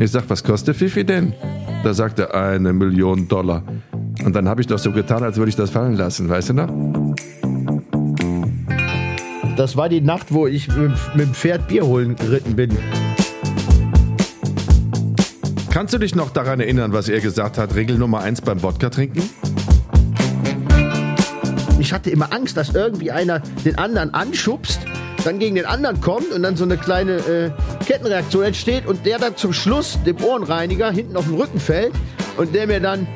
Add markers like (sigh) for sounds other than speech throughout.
Ich sag, was kostet Fifi denn? Da sagt er, eine Million Dollar. Und dann habe ich doch so getan, als würde ich das fallen lassen, weißt du noch? Das war die Nacht, wo ich mit, mit dem Pferd Bier holen geritten bin. Kannst du dich noch daran erinnern, was er gesagt hat? Regel Nummer eins beim Wodka trinken? Ich hatte immer Angst, dass irgendwie einer den anderen anschubst, dann gegen den anderen kommt und dann so eine kleine äh, Kettenreaktion entsteht und der dann zum Schluss dem Ohrenreiniger hinten auf den Rücken fällt und der mir dann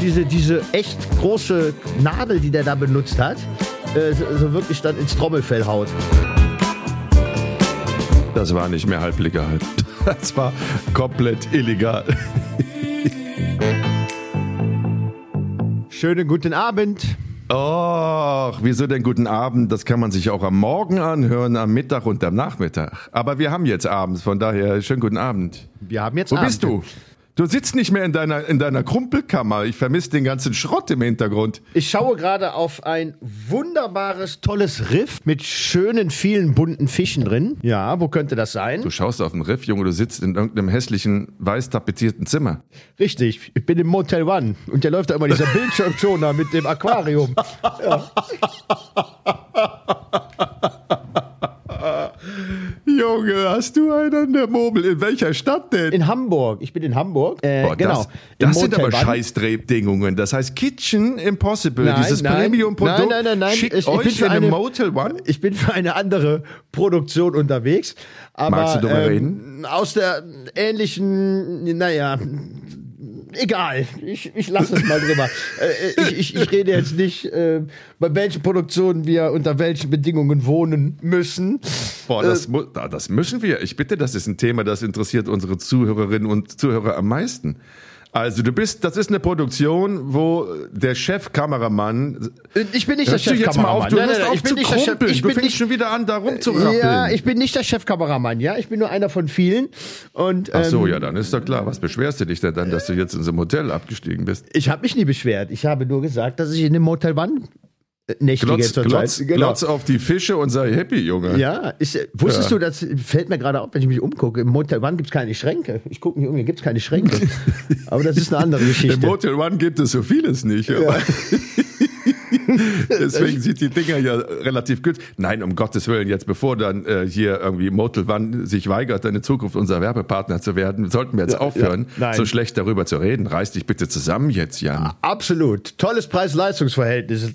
diese, diese echt große Nadel, die der da benutzt hat, äh, so, so wirklich dann ins Trommelfell haut. Das war nicht mehr halblegal. (laughs) Das war komplett illegal. Schönen guten Abend. Och, wieso denn guten Abend? Das kann man sich auch am Morgen anhören, am Mittag und am Nachmittag. Aber wir haben jetzt abends, von daher schönen guten Abend. Wir haben jetzt Wo Abend. bist du? Du sitzt nicht mehr in deiner, in deiner Krumpelkammer. Ich vermisse den ganzen Schrott im Hintergrund. Ich schaue gerade auf ein wunderbares, tolles Riff mit schönen, vielen bunten Fischen drin. Ja, wo könnte das sein? Du schaust auf den Riff, Junge, du sitzt in irgendeinem hässlichen, weiß tapezierten Zimmer. Richtig, ich bin im Motel One und der läuft da immer dieser (laughs) Bildschirmschoner mit dem Aquarium. (laughs) Junge, hast du einen an der Murmel? In welcher Stadt denn? In Hamburg. Ich bin in Hamburg. Äh, Boah, genau. Das, das sind aber. Scheißdrehbedingungen. Das heißt Kitchen Impossible, Nein, dieses Premium-Produkt, nein, nein, nein, nein. schickt Ich- ich bin euch für in eine eine- Motel One. Ich bin für eine andere Produktion unterwegs. Aber, Magst du darüber ähm, reden? Aus der ähnlichen, naja, egal. Ich, ich lasse es mal drüber. Äh, ich, ich, ich rede jetzt nicht, äh, bei welchen Produktionen wir unter welchen Bedingungen wohnen müssen. Boah, das, mu- da- das müssen wir. Ich bitte, das ist ein Thema, das interessiert unsere Zuhörerinnen und Zuhörer am meisten. Also du bist, das ist eine Produktion, wo der Chefkameramann. Ich bin nicht der du jetzt mal auf, Chefkameramann. du Nein, nein, nein, ich bin nicht der Chef. Ich Du bin nicht, schon wieder an, da rumzurappeln. ja, ich bin nicht der Chefkameramann, ja. Ich bin nur einer von vielen. Und, Ach so, ähm, ja, dann ist doch klar. Was beschwerst du dich denn dann, dass du jetzt in so einem Hotel abgestiegen bist? Ich habe mich nie beschwert. Ich habe nur gesagt, dass ich in dem Motel One nächtige Glotz, zurzeit. glotz, Genau. glotz auf die Fische und sei happy, Junge. Ja, ich, äh, wusstest Ja. du, das fällt mir gerade auf, wenn ich mich umgucke. Im Motel One gibt es keine Schränke. Ich gucke mich um, hier gibt es keine Schränke. (laughs) Aber das ist eine andere Im Geschichte. Motel One gibt es so vieles nicht. Aber (laughs) Deswegen sieht die Dinger ja relativ gut. Nein, um Gottes Willen, jetzt bevor dann äh, hier irgendwie Motel One sich weigert, in Zukunft unser Werbepartner zu werden, sollten wir jetzt aufhören, ja, so schlecht darüber zu reden. Reiß dich bitte zusammen jetzt, Jan. Absolut. Tolles Preis-Leistungs-Verhältnis.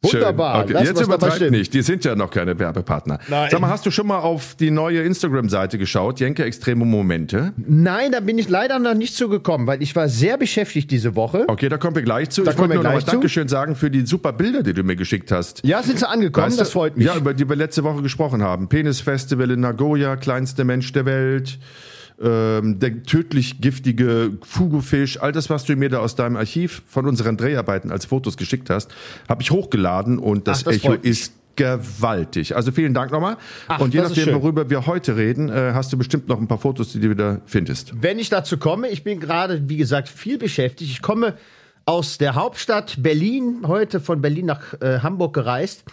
Wunderbar. Okay. Jetzt was dabei übertreib stimmen. nicht, die sind ja noch keine Werbepartner. Nein. Sag mal, hast du schon mal auf die neue Instagram-Seite geschaut, Jenke Extreme Momente? Nein, da bin ich leider noch nicht zugekommen, weil ich war sehr beschäftigt diese Woche. Okay, da kommen wir gleich zu. Da ich kommen wollte wir nur noch mal. Dankeschön sagen für die super Bilder, die du mir geschickt hast. Ja, sind sie angekommen, Weißt das freut mich. Ja, über die wir letzte Woche gesprochen haben. Penisfestival in Nagoya, kleinster Mensch der Welt, ähm, der tödlich giftige Fugufisch, all das, was du mir da aus deinem Archiv von unseren Dreharbeiten als Fotos geschickt hast, habe ich hochgeladen und das, Ach, das Echo ist gewaltig. Also vielen Dank nochmal. Ach, Und je nachdem, worüber wir heute reden, äh, hast du bestimmt noch ein paar Fotos, die du wieder findest. Wenn ich dazu komme, ich bin gerade, wie gesagt, viel beschäftigt. Ich komme aus der Hauptstadt Berlin, heute von Berlin nach äh, Hamburg gereist.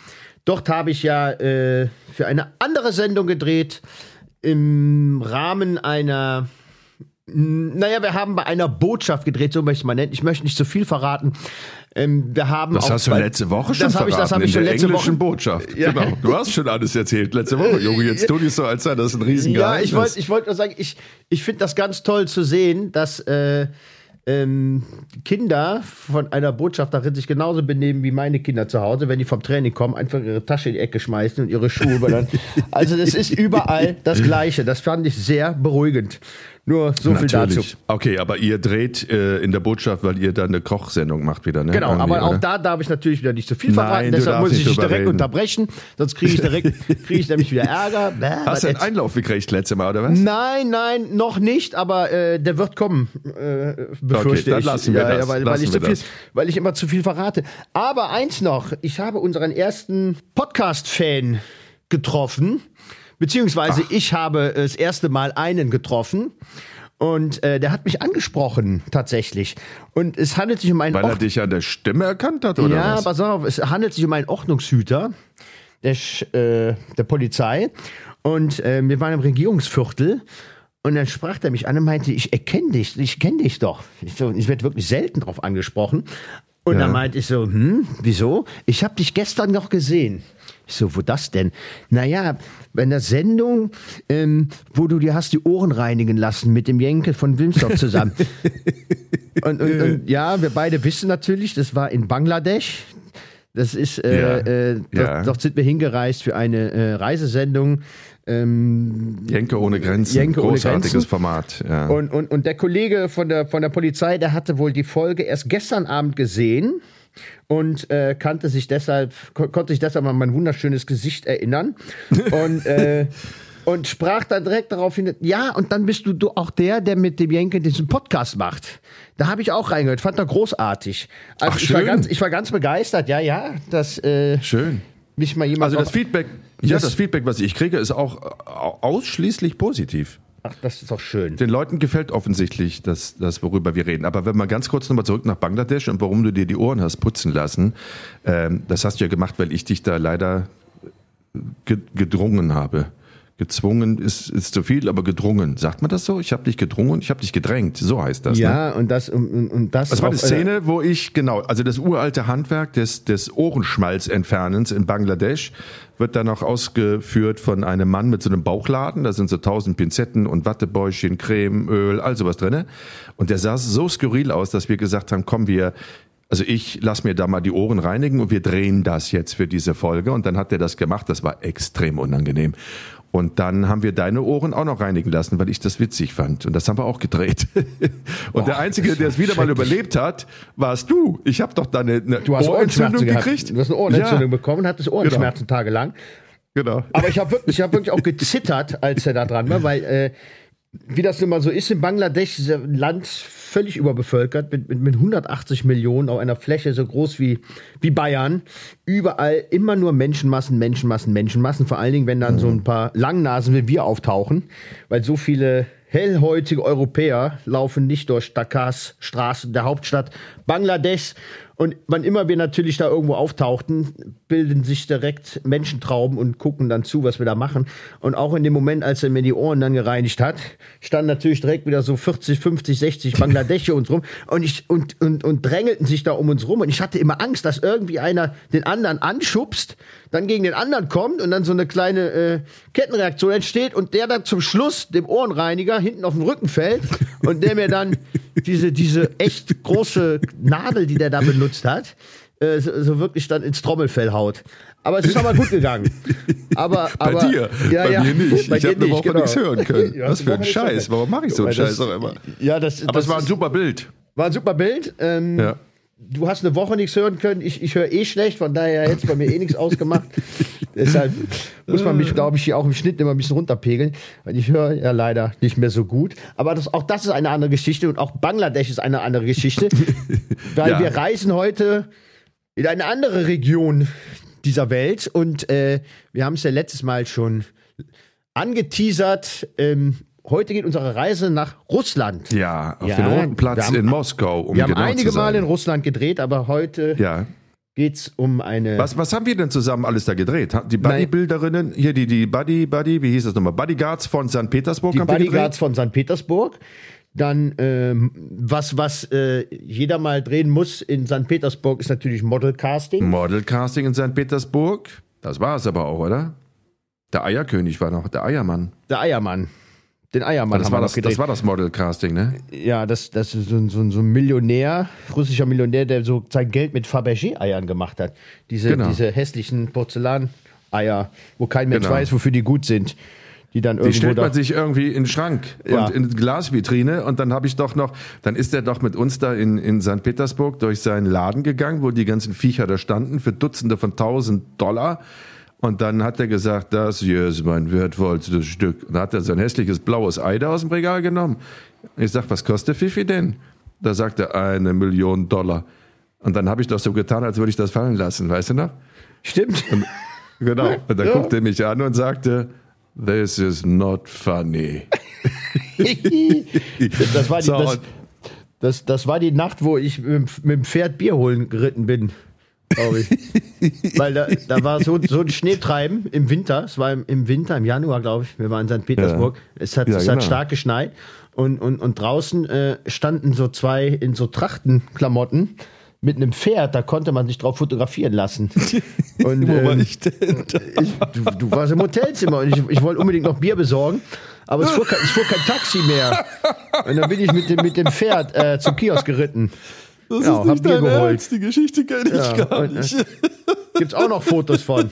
Dort habe ich ja äh, für eine andere Sendung gedreht, im Rahmen einer naja, wir haben bei einer Botschaft gedreht, so möchte ich mal nennen. Ich möchte nicht zu viel verraten. Ähm, wir haben Das hast du letzte Woche schon das hab ich, das habe ich in schon der letzte englischen Woche. Botschaft. Ja. Genau. Du hast schon alles erzählt letzte Woche, Junge. Jetzt tu dich so, als sei das ein Riesengeheimnis. Ja, ich wollte ich wollt nur sagen, ich, ich finde das ganz toll zu sehen, dass äh, ähm, Kinder von einer Botschafterin sich genauso benehmen wie meine Kinder zu Hause, wenn die vom Training kommen, einfach ihre Tasche in die Ecke schmeißen und ihre Schuhe. Also das ist überall das Gleiche. Das fand ich sehr beruhigend. Nur so viel dazu. Natürlich. Okay, aber ihr dreht äh, in der Botschaft, weil ihr da eine Kochsendung macht wieder, ne? Genau, Irgendwie, aber auch oder? da darf ich natürlich wieder nicht zu viel Nein, verraten, du deshalb muss ich dich direkt reden. unterbrechen, sonst kriege ich direkt (laughs) kriege ich nämlich wieder Ärger. Bäh, Hast du einen Einlauf gekriegt letzte Mal, oder was? Nein, nein, noch nicht, aber äh, der wird kommen, äh, befürchte dann ich. lassen wir ja, das, Ja, weil, weil, lassen ich wir so viel, das. weil ich immer zu viel verrate. Aber eins noch, ich habe unseren ersten Podcast-Fan getroffen, beziehungsweise ich habe das erste Mal einen getroffen. Und äh, der hat mich angesprochen, tatsächlich. Und es handelt sich um einen Weil er Ord- dich an der Stimme erkannt hat, oder ja, was? pass auf, es handelt sich um einen Ordnungshüter der, äh, der Polizei. Und äh, wir waren im Regierungsviertel. Und dann sprach er mich an und meinte, ich erkenne dich, ich kenne dich doch. Ich, so, ich werde wirklich selten drauf angesprochen. Und Ja. dann meinte ich so, hm, wieso? Ich habe dich gestern noch gesehen. Ich so, wo das denn? Naja, bei einer Sendung, ähm, wo du dir hast die Ohren reinigen lassen mit dem Jenke von Wilmsdorf zusammen. (laughs) und, und, und ja, wir beide wissen natürlich, das war in Bangladesch. Das ist, äh, Ja, äh, dort, ja. dort sind wir hingereist für eine äh, Reisesendung. Ähm, Jenke ohne Grenzen. Jenke ohne Großartiges Grenzen. Format. Ja. und, und, und der Kollege von der, von der Polizei, der hatte wohl die Folge erst gestern Abend gesehen und äh, kannte sich deshalb, ko konnte sich deshalb an mein wunderschönes Gesicht erinnern und, äh, (laughs) und sprach dann direkt darauf hin, ja, und dann bist du, du auch der, der mit dem Jenke diesen Podcast macht. Da habe ich auch reingehört, fand er großartig. Also Ach, ich, war schön. ganz, ich war ganz begeistert, ja, ja, dass äh, Schön. mich mal jemand Also das Feedback, ja, Das- das Feedback, was ich kriege, ist auch au- ausschließlich positiv. Ach, das ist doch schön. Den Leuten gefällt offensichtlich das, das, worüber wir reden. Aber wenn wir ganz kurz nochmal zurück nach Bangladesch und warum du dir die Ohren hast putzen lassen, ähm, das hast du ja gemacht, weil ich dich da leider ge gedrungen habe. Gezwungen ist, ist zu viel, aber gedrungen. Sagt man das so? Ich habe dich gedrungen, ich habe dich gedrängt. So heißt das. Ne? Ja, und das und, und, das. Das war eine äh, Szene, wo ich, genau, also das uralte Handwerk des, des Ohrenschmalzentfernens in Bangladesch wird dann auch ausgeführt von einem Mann mit so einem Bauchladen. Da sind so tausend Pinzetten und Wattebäuschen, Creme, Öl, all sowas drinne. Und der sah so skurril aus, dass wir gesagt haben, komm, wir, also ich lass mir da mal die Ohren reinigen und wir drehen das jetzt für diese Folge. Und dann hat er das gemacht. Das war extrem unangenehm. Und dann haben wir deine Ohren auch noch reinigen lassen, weil ich das witzig fand. Und das haben wir auch gedreht. (laughs) Und der Einzige, der es wieder mal überlebt hat, warst du. Ich habe doch deine eine Du hast Ohrenentzündung gehabt. gekriegt. Du hast eine Ohrenentzündung Ja, bekommen, hattest Ohrenschmerzen tagelang. genau. Aber ich habe wirklich, ich hab wirklich auch gezittert, als er da dran war, weil, äh, wie das immer so ist in Bangladesch, ist ein Land völlig überbevölkert, mit, mit, mit 180 Millionen auf einer Fläche so groß wie, wie Bayern. Überall immer nur Menschenmassen, Menschenmassen, Menschenmassen. Vor allen Dingen, wenn dann so ein paar Langnasen wie wir auftauchen, weil so viele hellhäutige Europäer laufen nicht durch Dakars Straßen der Hauptstadt Bangladesch. Und wann immer wir natürlich da irgendwo auftauchten, bilden sich direkt Menschentrauben und gucken dann zu, was wir da machen. Und auch in dem Moment, als er mir die Ohren dann gereinigt hat, standen natürlich direkt wieder so 40, 50, 60 Bangladesche uns rum und, ich, und, und, und drängelten sich da um uns rum. Und ich hatte immer Angst, dass irgendwie einer den anderen anschubst, dann gegen den anderen kommt und dann so eine kleine äh, Kettenreaktion entsteht und der dann zum Schluss dem Ohrenreiniger hinten auf den Rücken fällt und der mir dann diese, diese echt große Nadel, die der da benutzt hat, äh, so, so wirklich dann ins Trommelfell haut. Aber es ist aber gut gegangen. (laughs) Aber, Bei aber, dir, ja, bei ja, mir nicht. bei ich habe eine Woche genau. nichts hören können. (laughs) Was für ein Scheiß. Warum mache ich so einen Weil das- Scheiß auch immer? Ja, das, Aber das es war ein super Bild. war ein super Bild. Ähm, Ja. Du hast eine Woche nichts hören können. Ich, ich höre eh schlecht, von daher hätte es bei mir eh nichts ausgemacht. (laughs) Deshalb muss man mich, glaube ich, hier auch im Schnitt immer ein bisschen runterpegeln, weil ich höre ja leider nicht mehr so gut. Aber das, auch das ist eine andere Geschichte und auch Bangladesch ist eine andere Geschichte, (laughs) weil Ja. wir reisen heute in eine andere Region dieser Welt und äh, wir haben es ja letztes Mal schon angeteasert. Ähm, heute geht unsere Reise nach Russland. Ja, auf Ja, den Roten Platz haben- in Moskau, um Wir haben genau einige zu sein. Mal in Russland gedreht, aber heute Ja. geht's um eine. Was, was haben wir denn zusammen alles da gedreht? Die Bodybuilderinnen, hier die, die Buddy, Buddy, wie hieß das nochmal? Bodyguards von St. Petersburg Die haben wir Bodyguards von St. Petersburg. Dann, ähm, was, was äh, jeder mal drehen muss in St. Petersburg, ist natürlich Modelcasting. Modelcasting in St. Petersburg. Das war es aber auch, oder? Der Eierkönig war noch, der Eiermann. Der Eiermann. Den Eiermann Das war das, das war das Modelcasting, ne? ja, das, das ist so, ein- so, so ein Millionär, russischer Millionär, der so sein Geld mit Fabergé-Eiern gemacht hat. Diese, Genau. diese hässlichen Porzellaneier, wo kein Mensch Genau. weiß, wofür die gut sind. Die dann Die irgendwo stellt da. man sich irgendwie in den Schrank Ja. und in die Glasvitrine und dann habe ich doch noch, dann ist er doch mit uns da in, in St. Petersburg durch seinen Laden gegangen, wo die ganzen Viecher da standen für Dutzende von tausend Dollar. Und dann hat er gesagt, das hier ist mein wertvollstes Stück. Und dann hat er so ein hässliches blaues Ei da aus dem Regal genommen. Ich sag, was kostet Fifi denn? Da sagt er, eine Million Dollar. Und dann habe ich doch so getan, als würde ich das fallen lassen, weißt du noch? Stimmt. (laughs) Genau. Und dann Ja. guckte er mich an und sagte, this is not funny. (laughs) Das war die, So, das, und- das, das war die Nacht, wo ich mit, dem- mit dem Pferd Bier holen geritten bin. Glaube ich. (laughs) Weil da, da war so, so ein Schneetreiben im Winter. Es war im, im Winter, im Januar, glaube ich. Wir waren in St. Petersburg. Es, hat, Ja, es genau. hat stark geschneit. Und, und, und draußen äh, standen so zwei in so Trachtenklamotten mit einem Pferd. Da konnte man sich drauf fotografieren lassen. (laughs) Und, Wo war ähm, ich denn? ich, du, du warst im Hotelzimmer und ich, ich wollte unbedingt noch Bier besorgen, aber es fuhr, kein- es fuhr kein Taxi mehr. Und dann bin ich mit dem, mit dem Pferd äh, zum Kiosk geritten. Das Ja, ist nicht dein geholt. Ernst. Die Geschichte kenne ich Ja, gar und, äh, nicht. Gibt's auch noch Fotos von.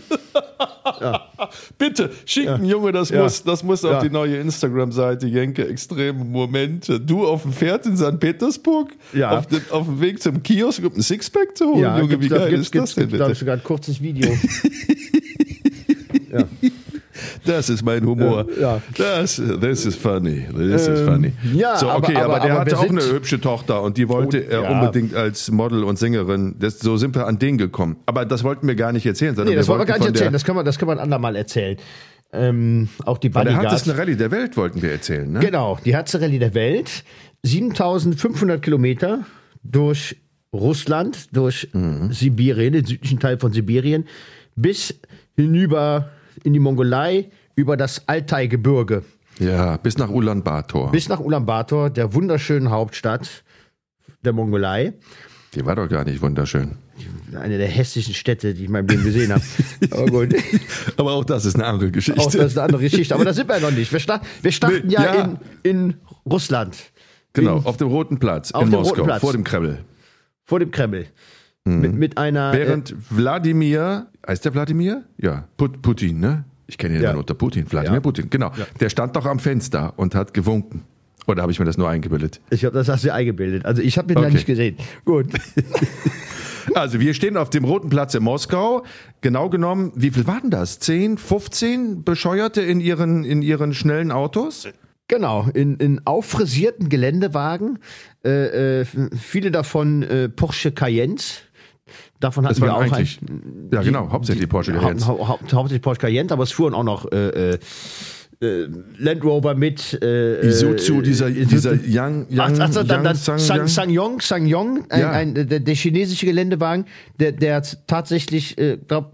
Bitte, schicken, Junge, das Ja. muss, das muss auf Ja. die neue Instagram-Seite Jenke Extreme Momente. Du auf dem Pferd in St. Petersburg, Ja. auf, dem, auf dem Weg zum Kiosk, um ein Sixpack zu holen. Junge, wie da- geil gibt's- ist das denn gibt's, glaub ich, bitte? sogar ein kurzes Video. (laughs) Das ist mein Humor. Ja. Das, this is funny. This is Ähm, funny. ja, so, okay, aber- aber, aber- der aber hatte auch eine hübsche Tochter und die wollte Oh, er ja. unbedingt als Model und Sängerin. Das, so sind wir an den gekommen. Aber das wollten wir gar nicht erzählen, sondern Nee, das wir wollen wir gar nicht wollten erzählen. Der, Das können wir, das wir ein andermal erzählen. Ähm, auch die der Bodyguards. härtesten Rallye der Welt wollten wir erzählen. Ne? Genau, die härteste Rallye der Welt. 7500 Kilometer durch Russland, durch Mhm. Sibirien, den südlichen Teil von Sibirien, bis hinüber in die Mongolei, über das Altai-Gebirge, Ja, bis nach Ulaanbaatar. bis nach Ulaanbaatar, der wunderschönen Hauptstadt der Mongolei. Die war doch gar nicht wunderschön. Eine der hässlichen Städte, die ich in meinem Leben gesehen habe. Aber gut. (laughs) Aber auch das ist eine andere Geschichte. Auch das ist eine andere Geschichte. Aber da sind wir ja noch nicht. Wir, sta wir starten Nee, ja, ja. In, in Russland. genau, In, auf dem Roten Platz Auf in Moskau, Platz. vor dem Kreml. vor dem Kreml. Mit, mit einer. äh, Während Wladimir, heißt der Wladimir? Ja, Put Putin, ne? Ich kenne ihn Ja. nur unter Putin. Wladimir Ja. Putin, genau. Der stand doch am Fenster und hat gewunken. Oder habe ich mir das nur eingebildet? Äh, ich habe das hast du eingebildet. Also ich habe ihn da Okay. nicht gesehen. Gut. (laughs) Also wir stehen auf dem Roten Platz in Moskau. Genau genommen, wie viel waren das? 10, 15 Bescheuerte in ihren, in ihren schnellen Autos? Genau, in, in auffrisierten Geländewagen. Äh, äh, viele davon äh, Porsche Cayennes. Davon hatten wir auch eigentlich, ein, ja genau, hauptsächlich Porsche hau Cayennes. hau hau hauptsächlich Porsche Cayenne, aber es fuhren auch noch äh, äh, äh, Land Rover mit. Äh, Isuzu, dieser, äh, dieser Young, Young, (laughs) Ach, ach dann, dann Young, Sang, Young. Sangyong, Sangyong, ein, Ja. ein, der, der chinesische Geländewagen, der, der tatsächlich, äh, glaub,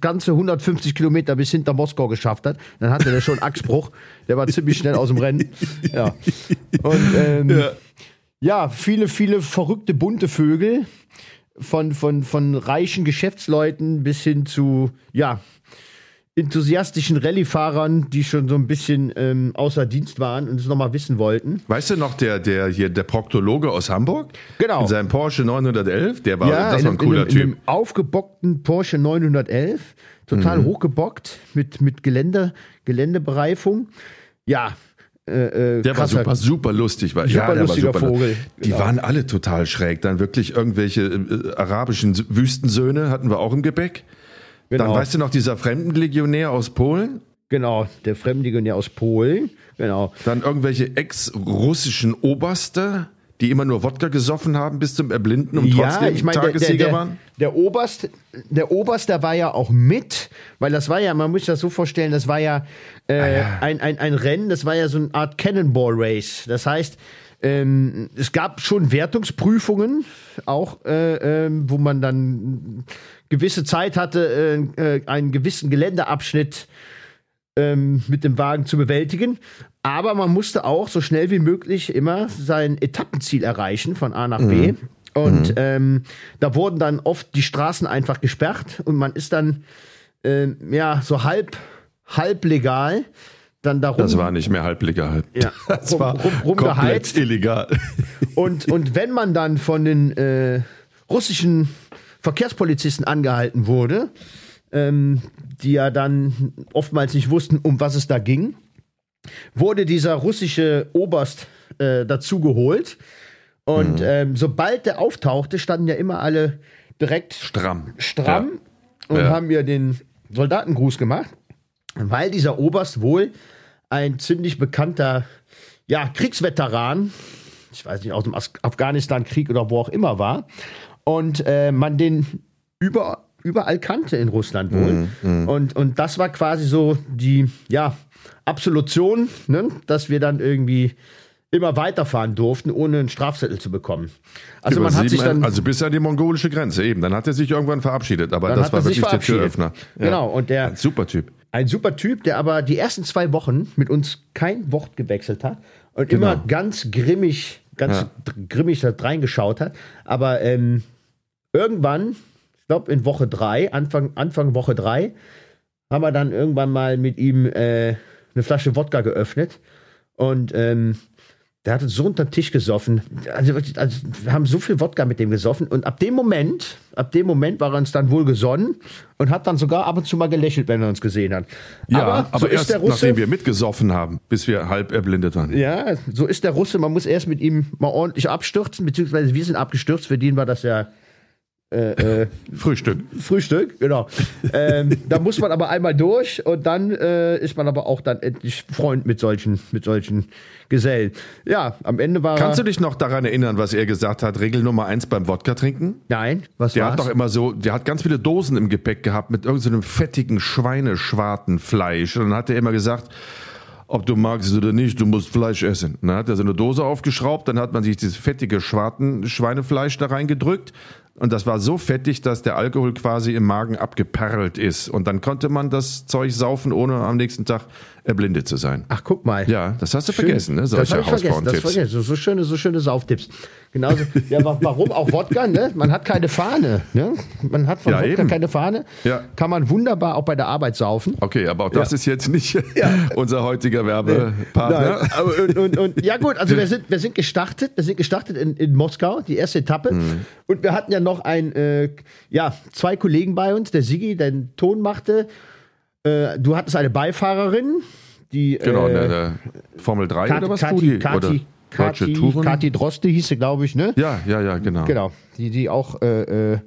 ganze 150 Kilometer bis hinter Moskau geschafft hat. Dann hatte der schon Achsbruch. Der war ziemlich schnell aus dem Rennen. Ja. Und ähm, Ja. ja, viele, viele verrückte bunte Vögel von, von, von reichen Geschäftsleuten bis hin zu, ja, enthusiastischen Rallye-Fahrern, die schon so ein bisschen ähm, außer Dienst waren und es nochmal wissen wollten. Weißt du noch, der, der hier, der Proktologe aus Hamburg? Genau. In seinem Porsche 911, der war, Ja, das in, war ein cooler in, einem, in Typ. einem aufgebockten Porsche 911, total Mhm. hochgebockt mit, mit Gelände, Geländebereifung. Ja, äh, äh, Der war krasser- super, super lustig. War, Super der war lustiger super lu- Vogel, Die genau. waren alle total schräg. Dann wirklich irgendwelche äh, arabischen Wüstensöhne hatten wir auch im Gepäck. Genau, Dann weißt du noch, dieser Fremdenlegionär aus Polen. genau, der Fremdlegionär aus Polen. Genau. Dann irgendwelche ex-russischen Oberste, die immer nur Wodka gesoffen haben bis zum Erblinden und trotzdem ich meine, der, der, Tagessieger der, waren. der Oberst, der Oberst, der war ja auch mit, weil das war ja, man muss sich das so vorstellen, das war ja, äh, Ein, ein, ein Rennen, das war ja so eine Art Cannonball Race. Das heißt, ähm, es gab schon Wertungsprüfungen, auch äh, ähm, wo man dann gewisse Zeit hatte, äh, äh, einen gewissen Geländeabschnitt ähm, mit dem Wagen zu bewältigen. Aber man musste auch so schnell wie möglich immer sein Etappenziel erreichen von A nach B. Und ähm, da wurden dann oft die Straßen einfach gesperrt und man ist dann ähm, ja so halb halb legal dann darum Das war nicht mehr halblegal. Ja, (laughs) das rum- war rum- komplett rumgeheizt. illegal. Und, und wenn man dann von den äh, russischen Verkehrspolizisten angehalten wurde, ähm, die ja dann oftmals nicht wussten, um was es da ging, wurde dieser russische Oberst äh, dazu geholt. Und ähm, sobald der auftauchte, standen ja immer alle direkt Stramm. stramm und Ja. haben mir den Soldatengruß gemacht, weil dieser Oberst wohl ein ziemlich bekannter ja, Kriegsveteran, ich weiß nicht, aus dem Afghanistan-Krieg oder wo auch immer war, und äh, man den über, überall kannte in Russland wohl. Und, und das war quasi so die ja, Absolution, ne? dass wir dann irgendwie immer weiterfahren durften, ohne einen Strafzettel zu bekommen. Also Über man hat sich dann also bis an die mongolische Grenze eben. Dann hat er sich irgendwann verabschiedet, aber das war wirklich der. Türöffner. Genau, und der- Ein super Typ. ein super Typ, der aber die ersten zwei Wochen mit uns kein Wort gewechselt hat und Genau. immer ganz grimmig, ganz Ja. grimmig da reingeschaut hat. Aber ähm, irgendwann, glaube in Woche drei, Anfang, Anfang Woche drei, haben wir dann irgendwann mal mit ihm äh, eine Flasche Wodka geöffnet und ähm, der hat uns so unter den Tisch gesoffen. Also, also wir haben so viel Wodka mit dem gesoffen und ab dem Moment, ab dem Moment war er uns dann wohl gesonnen und hat dann sogar ab und zu mal gelächelt, wenn er uns gesehen hat. Ja, aber, so erst ist der Russe. nachdem wir mitgesoffen haben, bis wir halb erblindet waren. Ja, so ist der Russe. Man muss erst mit ihm mal ordentlich abstürzen, beziehungsweise wir sind abgestürzt. Für den war das ja äh, äh, Frühstück. Frühstück, genau. ähm, da muss man aber einmal durch und dann äh, ist man aber auch dann endlich Freund mit solchen, mit solchen Gesellen. Ja, am Ende war Kannst du dich noch daran erinnern, was er gesagt hat? Regel Nummer eins beim Wodka trinken? Nein, was Der war's? hat doch immer so, der hat ganz viele Dosen im Gepäck gehabt mit irgendeinem fettigen Schweineschwartenfleisch. Und dann hat er immer gesagt, ob du magst es oder nicht, du musst Fleisch essen. Dann hat er so eine Dose aufgeschraubt, dann hat man sich dieses fettige Schwarten Schweinefleisch da reingedrückt. Und das war so fettig, dass der Alkohol quasi im Magen abgeperlt ist. Und dann konnte man das Zeug saufen, ohne am nächsten Tag erblindet zu sein. Ach, guck mal. Ja, das hast du Schön. vergessen, ne? das Solche. Das Hausfrauentipps. vergessen. So, so schöne, so schöne Sauftipps. Genauso. Ja, wa- warum auch Wodka? Ne? Man hat keine Fahne. Ne? Man hat von Ja, Wodka eben. keine Fahne. Ja. Kann man wunderbar auch bei der Arbeit saufen. Okay, aber auch das Ja. ist jetzt nicht (laughs) unser heutiger Werbepartner. Aber und, und, und, ja gut, also wir sind, wir sind gestartet, wir sind gestartet in, in Moskau, die erste Etappe. Mhm. Und wir hatten ja noch ein, äh, ja, zwei Kollegen bei uns, der Sigi, der den Ton machte. Äh, du hattest eine Beifahrerin, die Genau, äh, der, der Formel 3 Kati, oder was? Kati? Kati, oder Kati, Touren? Kati Droste hieß sie, glaube ich, ne? Ja, ja, ja, genau. Genau, die, die auch äh, äh,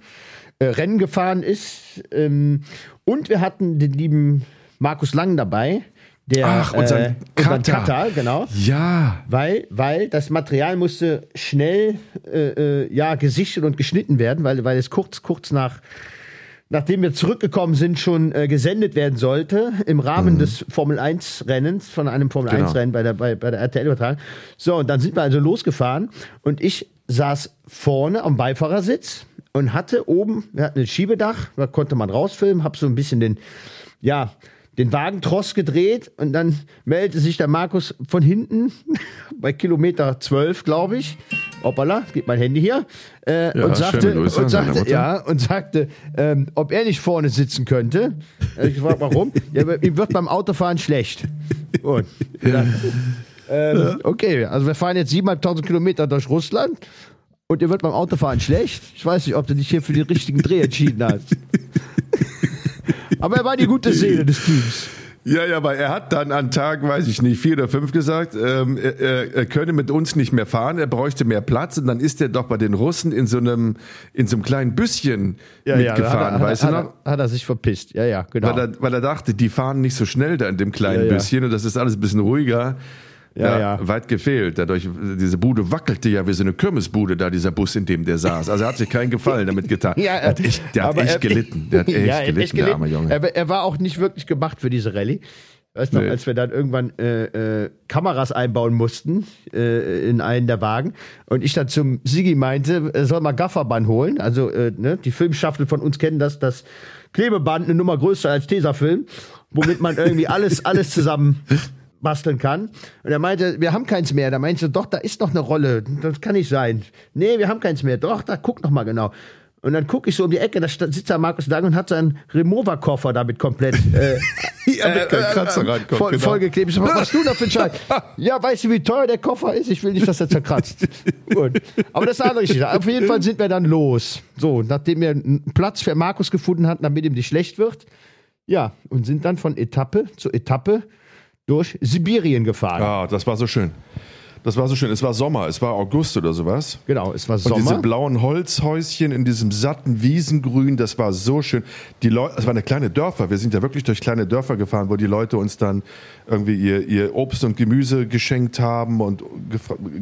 äh, Rennen gefahren ist. Ähm, und wir hatten den lieben Markus Lang dabei, der Ach, unseren äh, unseren Cutter. Cutter, genau. Ja, Weil, weil das Material musste schnell äh, äh, ja, gesichtet und geschnitten werden, weil, weil es kurz, kurz nach, nachdem wir zurückgekommen sind, schon äh, gesendet werden sollte im Rahmen des Formel 1 Rennens, von einem Formel Genau. 1 Rennen bei der, bei, bei der RTL übertragen. So, und dann sind wir also losgefahren und ich saß vorne am Beifahrersitz und hatte oben, wir hatten ein Schiebedach, da konnte man rausfilmen, hab so ein bisschen den, ja, den Wagentross gedreht und dann meldete sich der Markus von hinten (laughs) bei Kilometer 12, glaube ich. Hoppala, geht mein Handy hier. Äh, Ja, und sagte, Grüße und sagte, ja, und sagte ähm, ob er nicht vorne sitzen könnte. Hab Ich gefragt, warum? ja, ihm wird beim Autofahren schlecht. Gut. Dann, ähm, okay, also wir fahren jetzt 7.500 Kilometer durch Russland und ihr wird beim Autofahren schlecht. Ich weiß nicht, ob du dich hier für den richtigen Dreh entschieden hast. Aber er war die gute Seele des Teams. ja, ja, aber er hat dann an Tag, weiß ich nicht, vier oder fünf gesagt, ähm, er, er, könne mit uns nicht mehr fahren, er bräuchte mehr Platz und dann ist er doch bei den Russen in so einem, in so einem kleinen Büsschen mitgefahren, hat, er, weißt du hat, noch? er, hat er sich verpisst. Ja, ja, genau. Weil er, weil er dachte, die fahren nicht so schnell da in dem kleinen Ja, ja. Büsschen und das ist alles ein bisschen ruhiger. Ja, ja. Weit gefehlt. Dadurch, diese Bude wackelte ja wie so eine Kirmesbude da, dieser Bus, in dem der saß. Also er hat sich keinen Gefallen damit getan. (laughs) Ja, der hat echt, der hat echt er- gelitten. Der hat (laughs) echt, Ja, er gelitten, echt der arme Junge. Er, er war auch nicht wirklich gemacht für diese Rallye. Weißt du, Nee. als wir dann irgendwann äh, äh, Kameras einbauen mussten äh, in einen der Wagen und ich dann zum Sigi meinte, er soll mal Gafferband holen. Also äh, ne, die Filmschaftel von uns kennen das, das Klebeband eine Nummer größer als Tesafilm, womit man irgendwie alles, alles zusammen basteln kann. Und er meinte, wir haben keins mehr. Da meinte ich, doch, da ist noch eine Rolle. Das kann nicht sein. Nee, wir haben keins mehr. Doch, da guck noch mal genau. Und dann gucke ich so um die Ecke, da sitzt da Markus Lang und hat seinen Remover-Koffer damit komplett äh, (laughs) Ja, Kratzer rankommt, voll, genau. vollgeklebt. Ich sag, was hast du da für ein Scheiß? (laughs) ja, weißt du, wie teuer der Koffer ist? Ich will nicht, dass er zerkratzt. (laughs) Gut. Aber das ist eine andere Geschichte. Auf jeden Fall sind wir dann los. So, nachdem wir einen Platz für Markus gefunden hatten, damit ihm nicht schlecht wird. Ja, und sind dann von Etappe zu Etappe durch Sibirien gefahren. Ah, das war so schön. Das war so schön. Es war Sommer, es war August oder sowas. Genau, es war Und diese Sommer. blauen Holzhäuschen in diesem satten Wiesengrün, das war so schön. Die Leute, es waren kleine Dörfer. Wir sind ja wirklich durch kleine Dörfer gefahren, wo die Leute uns dann irgendwie ihr, ihr Obst und Gemüse geschenkt haben und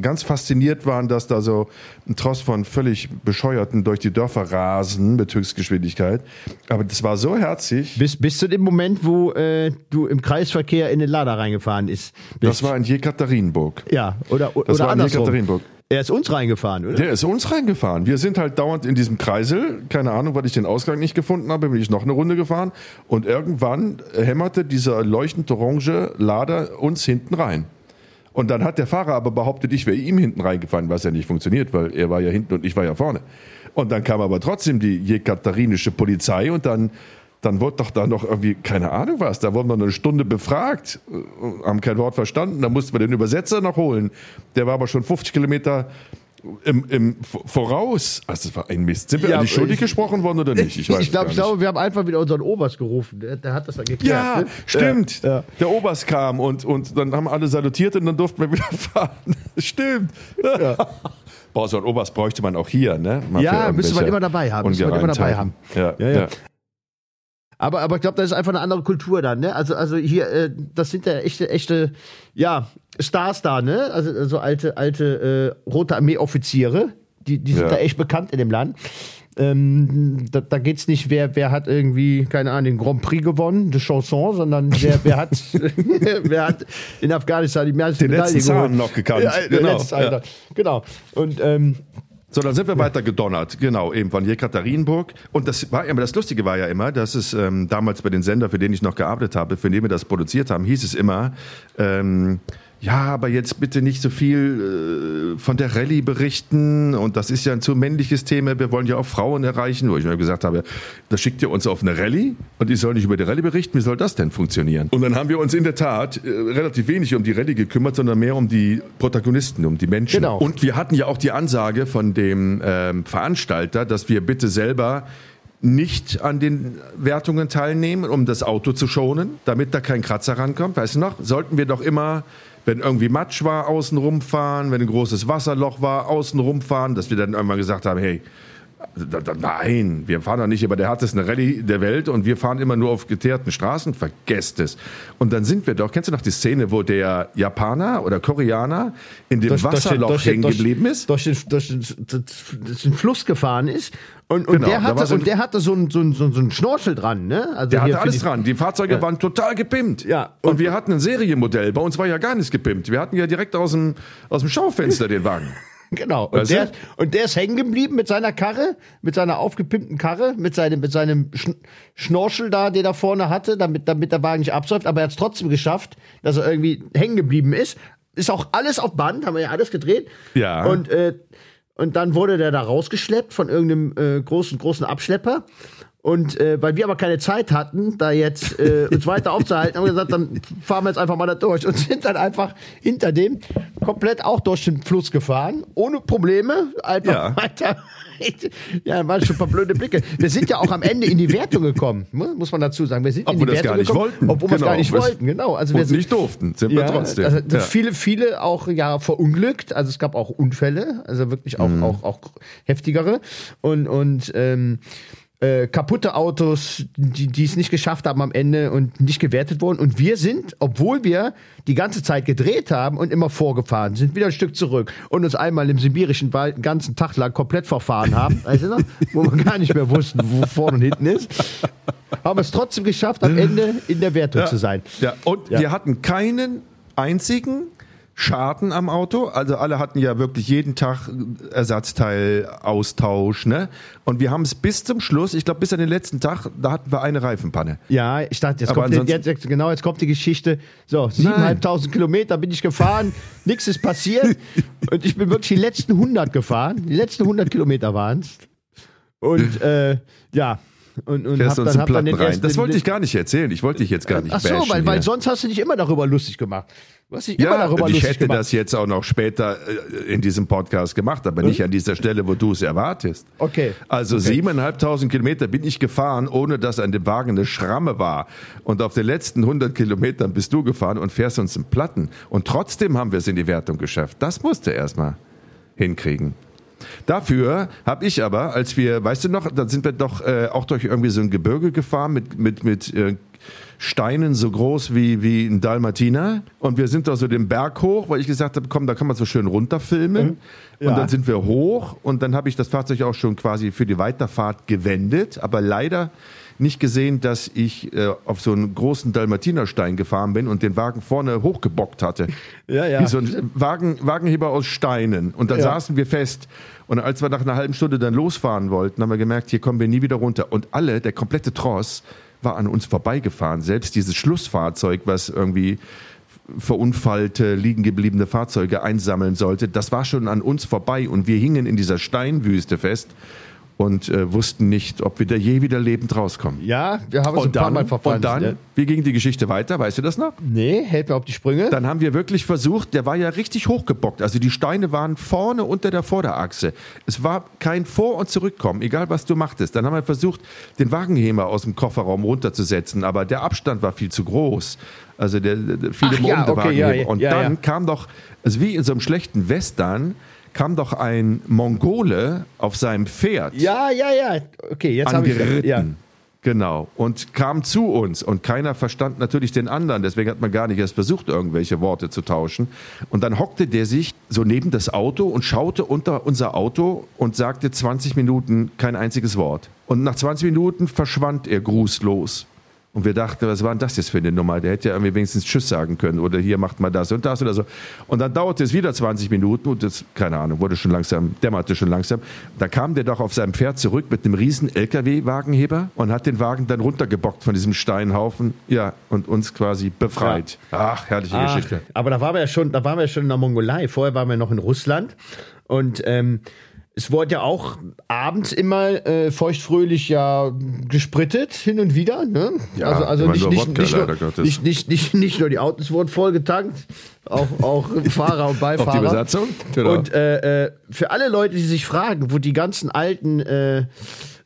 ganz fasziniert waren, dass da so ein Tross von völlig Bescheuerten durch die Dörfer rasen mit Höchstgeschwindigkeit. Aber das war so herzig. bis, bis zu dem Moment, wo äh, du im Kreisverkehr in den Lader reingefahren ist. Das war in Jekaterinburg. Ja, Oder, Das oder war andersrum. Jekaterinburg. Er ist uns reingefahren, oder? Der ist uns reingefahren. Wir sind halt dauernd in diesem Kreisel. Keine Ahnung, weil ich den Ausgang nicht gefunden habe, bin ich noch eine Runde gefahren. Und irgendwann hämmerte dieser leuchtend orange Lader uns hinten rein. Und dann hat der Fahrer aber behauptet, ich wäre ihm hinten reingefahren, was ja nicht funktioniert, weil er war ja hinten und ich war ja vorne. Und dann kam aber trotzdem die jekaterinische Polizei und dann, dann wurde doch da noch irgendwie, keine Ahnung was, da wurden wir eine Stunde befragt, äh, haben kein Wort verstanden, da mussten wir den Übersetzer noch holen. Der war aber schon 50 Kilometer im, im voraus. Also das war ein Mist. Sind wir Ja, eigentlich schuldig ich- gesprochen worden oder nicht? Ich, weiß ich nicht. glaube, wir haben einfach wieder unseren Oberst gerufen. Der, der hat das dann geklärt. Ja, ne? stimmt. Ja, ja. Der Oberst kam und, und dann haben alle salutiert und dann durften wir wieder (laughs) fahren. stimmt. Boah, so ein Oberst bräuchte man auch hier, ne? Mal Ja, müsste man immer dabei haben. Müsste man immer dabei haben. Ja, Ja, ja. Aber, aber ich glaube, das ist einfach eine andere Kultur dann, ne? Also, also hier, äh, das sind ja echte, echte, ja, Stars da, ne? Also so alte, alte äh, Rote Armee-Offiziere, die, die sind Ja. da echt bekannt in dem Land. Ähm, da, da geht's nicht, wer, wer hat irgendwie, keine Ahnung, den Grand Prix gewonnen, die Chanson, sondern wer, wer hat, (laughs) wer hat in Afghanistan die meisten Den letzten Medaillen Zahn geholt. noch gekannt. Ja, Genau, genau. Letzten, ja. genau. Und ähm, So, dann sind wir weiter gedonnert, genau, eben von Jekaterinburg. Und das war immer, das Lustige war ja immer, dass es ähm, damals bei den Sender, für den ich noch gearbeitet habe, für den wir das produziert haben, hieß es immer, ähm, ja, aber jetzt bitte nicht so viel äh, von der Rallye berichten und das ist ja ein zu männliches Thema, wir wollen ja auch Frauen erreichen, wo ich mir gesagt habe, da schickt ihr uns auf eine Rallye und ich soll nicht über die Rallye berichten, wie soll das denn funktionieren? Und dann haben wir uns in der Tat äh, relativ wenig um die Rallye gekümmert, sondern mehr um die Protagonisten, um die Menschen. Genau. Und wir hatten ja auch die Ansage von dem ähm, Veranstalter, dass wir bitte selber nicht an den Wertungen teilnehmen, um das Auto zu schonen, damit da kein Kratzer rankommt. Weißt du noch? Sollten wir doch immer, wenn irgendwie Matsch war, außen rumfahren, wenn ein großes Wasserloch war, außen rumfahren, dass wir dann irgendwann gesagt haben, hey, nein, wir fahren doch nicht über der härtesten Rallye der Welt und wir fahren immer nur auf geteerten Straßen, vergesst es. Und dann sind wir doch, kennst du noch die Szene, wo der Japaner oder Koreaner in dem Wasserloch hängen geblieben ist? Durch den, durch, den, durch den Fluss gefahren ist. Und, und, Genau, der, hatte, so ein- und der hatte so ein, so ein, so ein Schnorchel dran, ne? Also Der hatte alles die- dran. Die Fahrzeuge waren total gepimpt. Ja. Und, wir hatten ein Serienmodell. Bei uns war ja gar nichts gepimpt. Wir hatten ja direkt aus dem, aus dem Schaufenster den Wagen. (laughs) Genau. Und Weißt du? der, und der ist hängen geblieben mit seiner Karre, mit seiner aufgepimpten Karre, mit seinem, mit seinem Schn Schnorchel da, den er vorne hatte, damit, damit der Wagen nicht absäuft. Aber er hat es trotzdem geschafft, dass er irgendwie hängen geblieben ist. Ist auch alles auf Band, haben wir ja alles gedreht. Ja. Und, äh, und dann wurde der da rausgeschleppt von irgendeinem äh, großen, großen Abschlepper. Und äh, weil wir aber keine Zeit hatten, da jetzt äh, uns weiter aufzuhalten, haben wir gesagt, dann fahren wir jetzt einfach mal da durch und (laughs) sind dann einfach hinter dem komplett auch durch den Fluss gefahren, ohne Probleme, einfach Ja. weiter. (laughs) Ja, waren schon ein paar blöde Blicke. Wir sind ja auch am Ende in die Wertung gekommen, mu- muss man dazu sagen. Wir sind Obwohl in die wir das Wertung gar nicht gekommen, wollten. obwohl wir es Genau. gar nicht Wir- wollten. Genau. Also wir sind, nicht durften. Sind wir trotzdem. also ja. viele, viele auch ja verunglückt. Also es gab auch Unfälle, also wirklich auch, Mhm. auch, auch heftigere und und ähm, äh, kaputte Autos, die es nicht geschafft haben am Ende und nicht gewertet wurden. Und wir sind, obwohl wir die ganze Zeit gedreht haben und immer vorgefahren, sind wieder ein Stück zurück und uns einmal im sibirischen Wald einen ganzen Tag lang komplett verfahren haben, (laughs) weißt du wo wir gar nicht mehr wussten, wo vorne und hinten ist. Haben es trotzdem geschafft, am Ende in der Wertung zu sein. Ja, und Ja. wir hatten keinen einzigen Schaden am Auto. Also alle hatten ja wirklich jeden Tag Ersatzteilaustausch, ne? Und wir haben es bis zum Schluss, ich glaube bis an den letzten Tag, da hatten wir eine Reifenpanne. Ja, ich dachte, jetzt Aber kommt, die- ansonsten- jetzt, genau, jetzt kommt die Geschichte. So, 7.500 Kilometer bin ich gefahren, (laughs) nichts ist passiert. und ich bin wirklich die letzten 100 gefahren. Die letzten 100 Kilometer waren es. Und (laughs) äh, ja, und, und Fährst hab uns dann, dann Platten den rein. Das wollte ich gar nicht erzählen. Ich wollte dich jetzt gar nicht Ach so, bashen weil, weil sonst hast du dich immer darüber lustig gemacht. Du hast dich immer ja, darüber und ich lustig hätte gemacht. das jetzt auch noch später äh, in diesem Podcast gemacht, aber nicht an dieser Stelle, wo du es erwartest. Okay. Also Okay. siebeneinhalbtausend Kilometer bin ich gefahren, ohne dass an dem Wagen eine Schramme war. Und auf den letzten 100 Kilometern bist du gefahren und fährst uns in Platten. Und trotzdem haben wir es in die Wertung geschafft. Das musste erstmal hinkriegen. Dafür habe ich aber, als wir, weißt du noch, da sind wir doch äh, auch durch irgendwie so ein Gebirge gefahren mit, mit, mit äh, Steinen so groß wie, wie ein Dalmatiner. Und wir sind da so den Berg hoch, weil ich gesagt habe, komm, da kann man so schön runterfilmen. Ja. Und dann sind wir hoch und dann habe ich das Fahrzeug auch schon quasi für die Weiterfahrt gewendet, aber leider nicht gesehen, dass ich äh, auf so einen großen Dalmatinerstein gefahren bin und den Wagen vorne hochgebockt hatte. (laughs) Ja, ja. Wie so ein Wagen, Wagenheber aus Steinen. Und dann Ja. saßen wir fest. Und als wir nach einer halben Stunde dann losfahren wollten, haben wir gemerkt, hier kommen wir nie wieder runter. Und alle, der komplette Tross, war an uns vorbeigefahren. Selbst dieses Schlussfahrzeug, was irgendwie verunfallte, liegen gebliebene Fahrzeuge einsammeln sollte, das war schon an uns vorbei. Und wir hingen in dieser Steinwüste fest und äh, wussten nicht, ob wir da je wieder lebend rauskommen. Ja, wir haben es ein Und paar dann, Mal verfahren. und dann, wie ging die Geschichte weiter? Weißt du das noch? Nee, hält mir auf die Sprünge. Dann haben wir wirklich versucht, der war ja richtig hochgebockt. Also die Steine waren vorne unter der Vorderachse. Es war kein Vor- und Zurückkommen, egal was du machtest. Dann haben wir versucht, den Wagenheber aus dem Kofferraum runterzusetzen, aber der Abstand war viel zu groß. Also der, der, der fiel Ach ja, okay, ja, Wagenheber. Und ja, dann ja. kam doch, also wie in so einem schlechten Western, kam doch ein Mongole auf seinem Pferd ja, ja, ja. Okay, jetzt habe ich ja. Genau. Und kam zu uns. Und keiner verstand natürlich den anderen. Deswegen hat man gar nicht erst versucht, irgendwelche Worte zu tauschen. Und dann hockte der sich so neben das Auto und schaute unter unser Auto und sagte 20 Minuten kein einziges Wort. Und nach 20 Minuten verschwand er grußlos. Und wir dachten, was war denn das jetzt für eine Nummer? Der hätte ja irgendwie wenigstens Tschüss sagen können oder hier macht mal das und das oder so. Und dann dauerte es wieder 20 Minuten und das, keine Ahnung, wurde schon langsam, dämmerte schon langsam. Da kam der doch auf seinem Pferd zurück mit einem riesen LKW-Wagenheber und hat den Wagen dann runtergebockt von diesem Steinhaufen, ja, und uns quasi befreit. Ach, herrliche Ach, Geschichte. aber da waren wir ja schon, da waren wir ja schon in der Mongolei. Vorher waren wir noch in Russland und ähm, es wurde ja auch abends immer äh, feuchtfröhlich ja gesprittet hin und wieder. Ne? Ja, also also nicht, nur nicht, Wodka, nicht, nur, nicht, nicht, nicht, nicht nur die Autos wurden vollgetankt, auch, auch Fahrer und Beifahrer. Auch die Besatzung? Genau. Und äh, äh, für alle Leute, die sich fragen, wo die ganzen alten äh,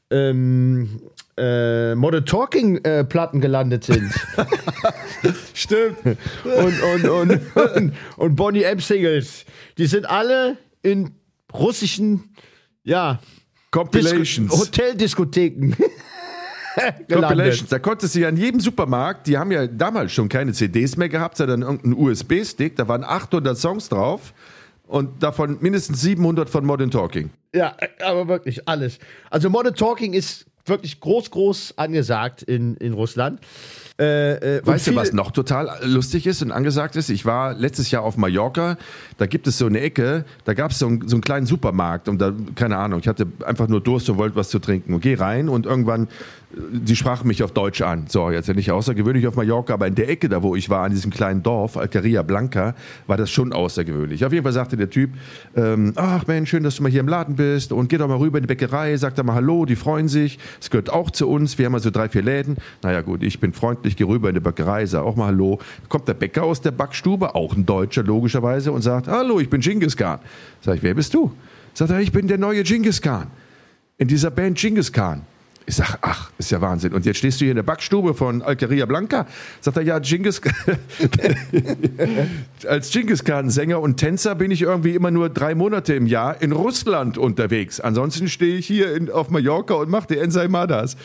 ähm, äh, Modern Talking äh, Platten gelandet sind. (laughs) Stimmt. und, und, und, und, und Bonnie M. Singles. Die sind alle in russischen, ja, Compilations. Dis Hoteldiskotheken. (laughs) Compilations. Da konntest du ja in jedem Supermarkt, die haben ja damals schon keine CDs mehr gehabt, sondern irgendeinen USB-Stick, da waren 800 Songs drauf und davon mindestens 700 von Modern Talking. Ja, aber wirklich alles. Also Modern Talking ist wirklich groß, groß angesagt in, in Russland. Äh, äh, Weißt du, was noch total lustig ist und angesagt ist? Ich war letztes Jahr auf Mallorca, da gibt es so eine Ecke, da gab es so, einen- so einen kleinen Supermarkt und da, keine Ahnung, ich hatte einfach nur Durst und wollte was zu trinken und geh rein und irgendwann, die sprachen mich auf Deutsch an. So, jetzt ja nicht außergewöhnlich auf Mallorca, aber in der Ecke da, wo ich war, an diesem kleinen Dorf, Alcaria Blanca, war das schon außergewöhnlich. Auf jeden Fall sagte der Typ, ähm, ach Mensch, schön, dass du mal hier im Laden bist und geh doch mal rüber in die Bäckerei, sag da mal Hallo, die freuen sich, es gehört auch zu uns, wir haben also drei, vier Läden. Naja gut, ich bin freundlich, geh rüber in die Bäckerei, sag auch mal Hallo. Kommt der Bäcker aus der Backstube, auch ein Deutscher logischerweise, und sagt, Hallo, ich bin Genghis Khan. Sag ich, wer bist du? Sagt er, ich bin der neue Genghis Khan. In dieser Band Genghis Khan. Ich sag, ach, ist ja Wahnsinn. Und jetzt stehst du hier in der Backstube von Alcaria Blanca. Sagt er, ja, Genghis (laughs) Als Genghis Khan Sänger und Tänzer bin ich irgendwie immer nur drei Monate im Jahr in Russland unterwegs. Ansonsten stehe ich hier in, auf Mallorca und mache die Ensaimadas.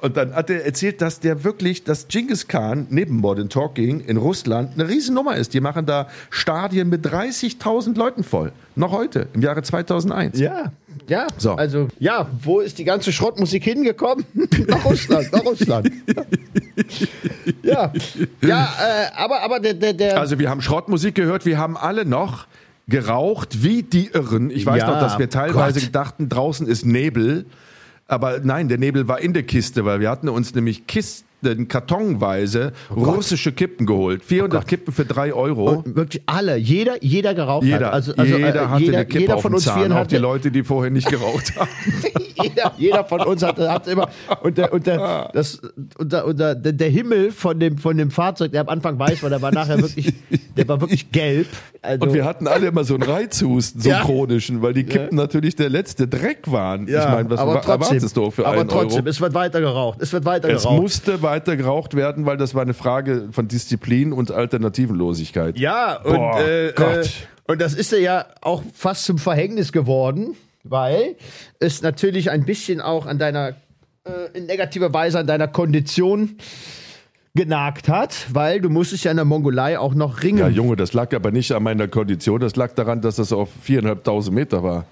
Und dann hat er erzählt, dass der wirklich, dass Genghis Khan neben Modern Talking in Russland eine Riesennummer ist. Die machen da Stadien mit 30.000 Leuten voll. Noch heute, im Jahre 2001. Ja, ja. So. Also, ja, wo ist die ganze Schrottmusik hingekommen? (laughs) nach Russland, nach Russland. (laughs) ja, ja, äh, aber, aber der, der, der Also wir haben Schrottmusik gehört, wir haben alle noch geraucht wie die Irren. Ich weiß Ja, noch, dass wir teilweise Gott. dachten, draußen ist Nebel. Aber nein, der Nebel war in der Kiste, weil wir hatten uns nämlich Kisten, kartonweise russische Kippen geholt. 400 Kippen für drei Euro. Und wirklich alle, jeder, jeder geraucht Jeder, hat. Also, also, jeder äh, hatte jeder, eine Kippe jeder von uns Zahn, auch die Leute, die vorher nicht geraucht (laughs) haben. jeder, jeder von uns hat, hat immer und der, und der, das, und der, und der, der Himmel von dem, von dem Fahrzeug, der am Anfang weiß war, der war nachher wirklich, der war wirklich gelb. Also, Und wir hatten alle immer so einen Reizhusten, so einen Ja. chronischen, weil die Kippen natürlich der letzte Dreck waren. ich meine, was aber trotzdem, erwartest du für aber einen trotzdem, Euro? es wird weiter geraucht. Es wird weiter Es geraucht. musste weiter geraucht werden, weil das war eine Frage von Disziplin und Alternativenlosigkeit. Ja, und, Boah, äh, Gott. Äh, und das ist ja auch fast zum Verhängnis geworden, weil es natürlich ein bisschen auch an deiner, äh, in negativer Weise an deiner Kondition genagt hat, weil du musstest ja in der Mongolei auch noch ringen. Ja, Junge, das lag aber nicht an meiner Kondition, das lag daran, dass das auf viereinhalbtausend Meter war.